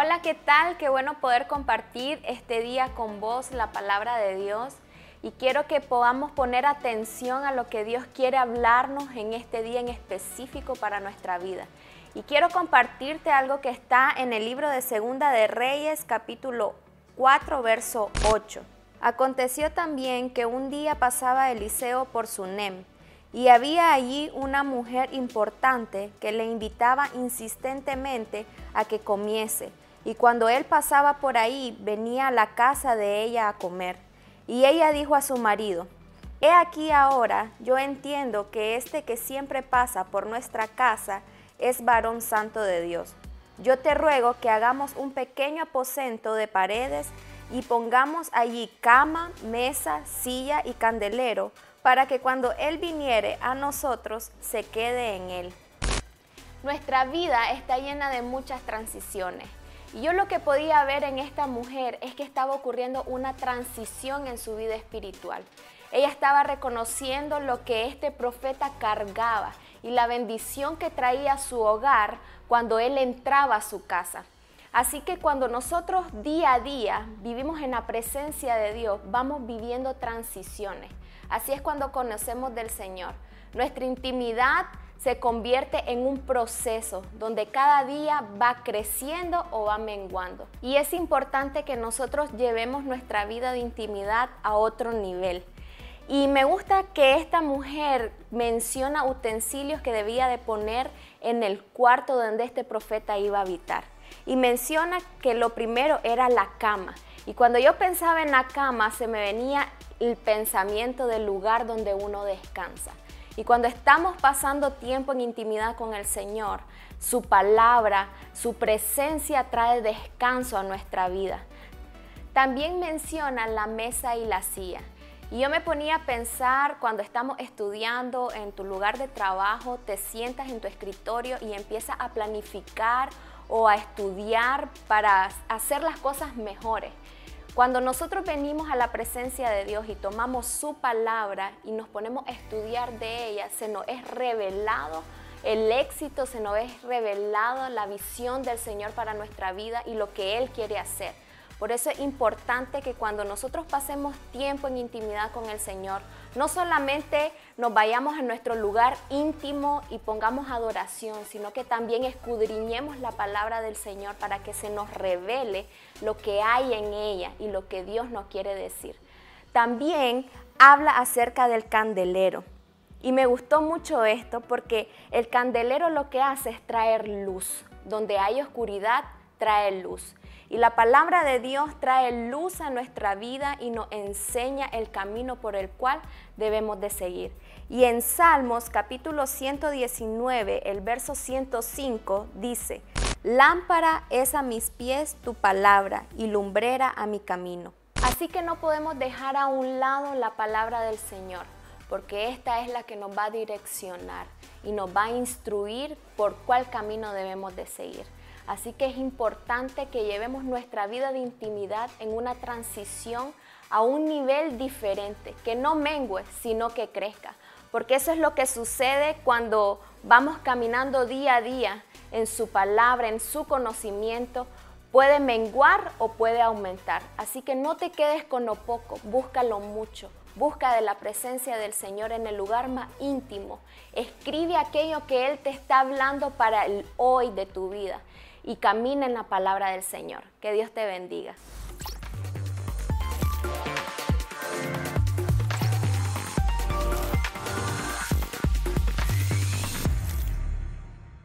Hola, ¿qué tal? Qué bueno poder compartir este día con vos la palabra de Dios. Y quiero que podamos poner atención a lo que Dios quiere hablarnos en este día en específico para nuestra vida. Y quiero compartirte algo que está en el libro de Segunda de Reyes, capítulo 4, verso 8. Aconteció también que un día pasaba Eliseo por Sunem y había allí una mujer importante que le invitaba insistentemente a que comiese. Y cuando él pasaba por ahí, venía a la casa de ella a comer. Y ella dijo a su marido, He aquí ahora, yo entiendo que este que siempre pasa por nuestra casa es varón santo de Dios. Yo te ruego que hagamos un pequeño aposento de paredes y pongamos allí cama, mesa, silla y candelero para que cuando Él viniere a nosotros se quede en Él. Nuestra vida está llena de muchas transiciones. Y yo lo que podía ver en esta mujer es que estaba ocurriendo una transición en su vida espiritual. Ella estaba reconociendo lo que este profeta cargaba y la bendición que traía a su hogar cuando él entraba a su casa. Así que cuando nosotros día a día vivimos en la presencia de Dios, vamos viviendo transiciones. Así es cuando conocemos del Señor. Nuestra intimidad se convierte en un proceso donde cada día va creciendo o va menguando. Y es importante que nosotros llevemos nuestra vida de intimidad a otro nivel. Y me gusta que esta mujer menciona utensilios que debía de poner en el cuarto donde este profeta iba a habitar. Y menciona que lo primero era la cama. Y cuando yo pensaba en la cama se me venía el pensamiento del lugar donde uno descansa. Y cuando estamos pasando tiempo en intimidad con el Señor, su palabra, su presencia trae descanso a nuestra vida. También menciona la mesa y la silla. Y yo me ponía a pensar cuando estamos estudiando en tu lugar de trabajo, te sientas en tu escritorio y empiezas a planificar o a estudiar para hacer las cosas mejores. Cuando nosotros venimos a la presencia de Dios y tomamos su palabra y nos ponemos a estudiar de ella, se nos es revelado el éxito, se nos es revelado la visión del Señor para nuestra vida y lo que Él quiere hacer. Por eso es importante que cuando nosotros pasemos tiempo en intimidad con el Señor, no solamente nos vayamos a nuestro lugar íntimo y pongamos adoración, sino que también escudriñemos la palabra del Señor para que se nos revele lo que hay en ella y lo que Dios nos quiere decir. También habla acerca del candelero. Y me gustó mucho esto porque el candelero lo que hace es traer luz. Donde hay oscuridad, trae luz. Y la palabra de Dios trae luz a nuestra vida y nos enseña el camino por el cual debemos de seguir. Y en Salmos capítulo 119, el verso 105 dice, Lámpara es a mis pies tu palabra y lumbrera a mi camino. Así que no podemos dejar a un lado la palabra del Señor, porque esta es la que nos va a direccionar y nos va a instruir por cuál camino debemos de seguir. Así que es importante que llevemos nuestra vida de intimidad en una transición a un nivel diferente, que no mengue, sino que crezca. Porque eso es lo que sucede cuando vamos caminando día a día en su palabra, en su conocimiento. Puede menguar o puede aumentar. Así que no te quedes con lo poco, búscalo mucho. Busca de la presencia del Señor en el lugar más íntimo. Escribe aquello que Él te está hablando para el hoy de tu vida y camina en la palabra del Señor. Que Dios te bendiga.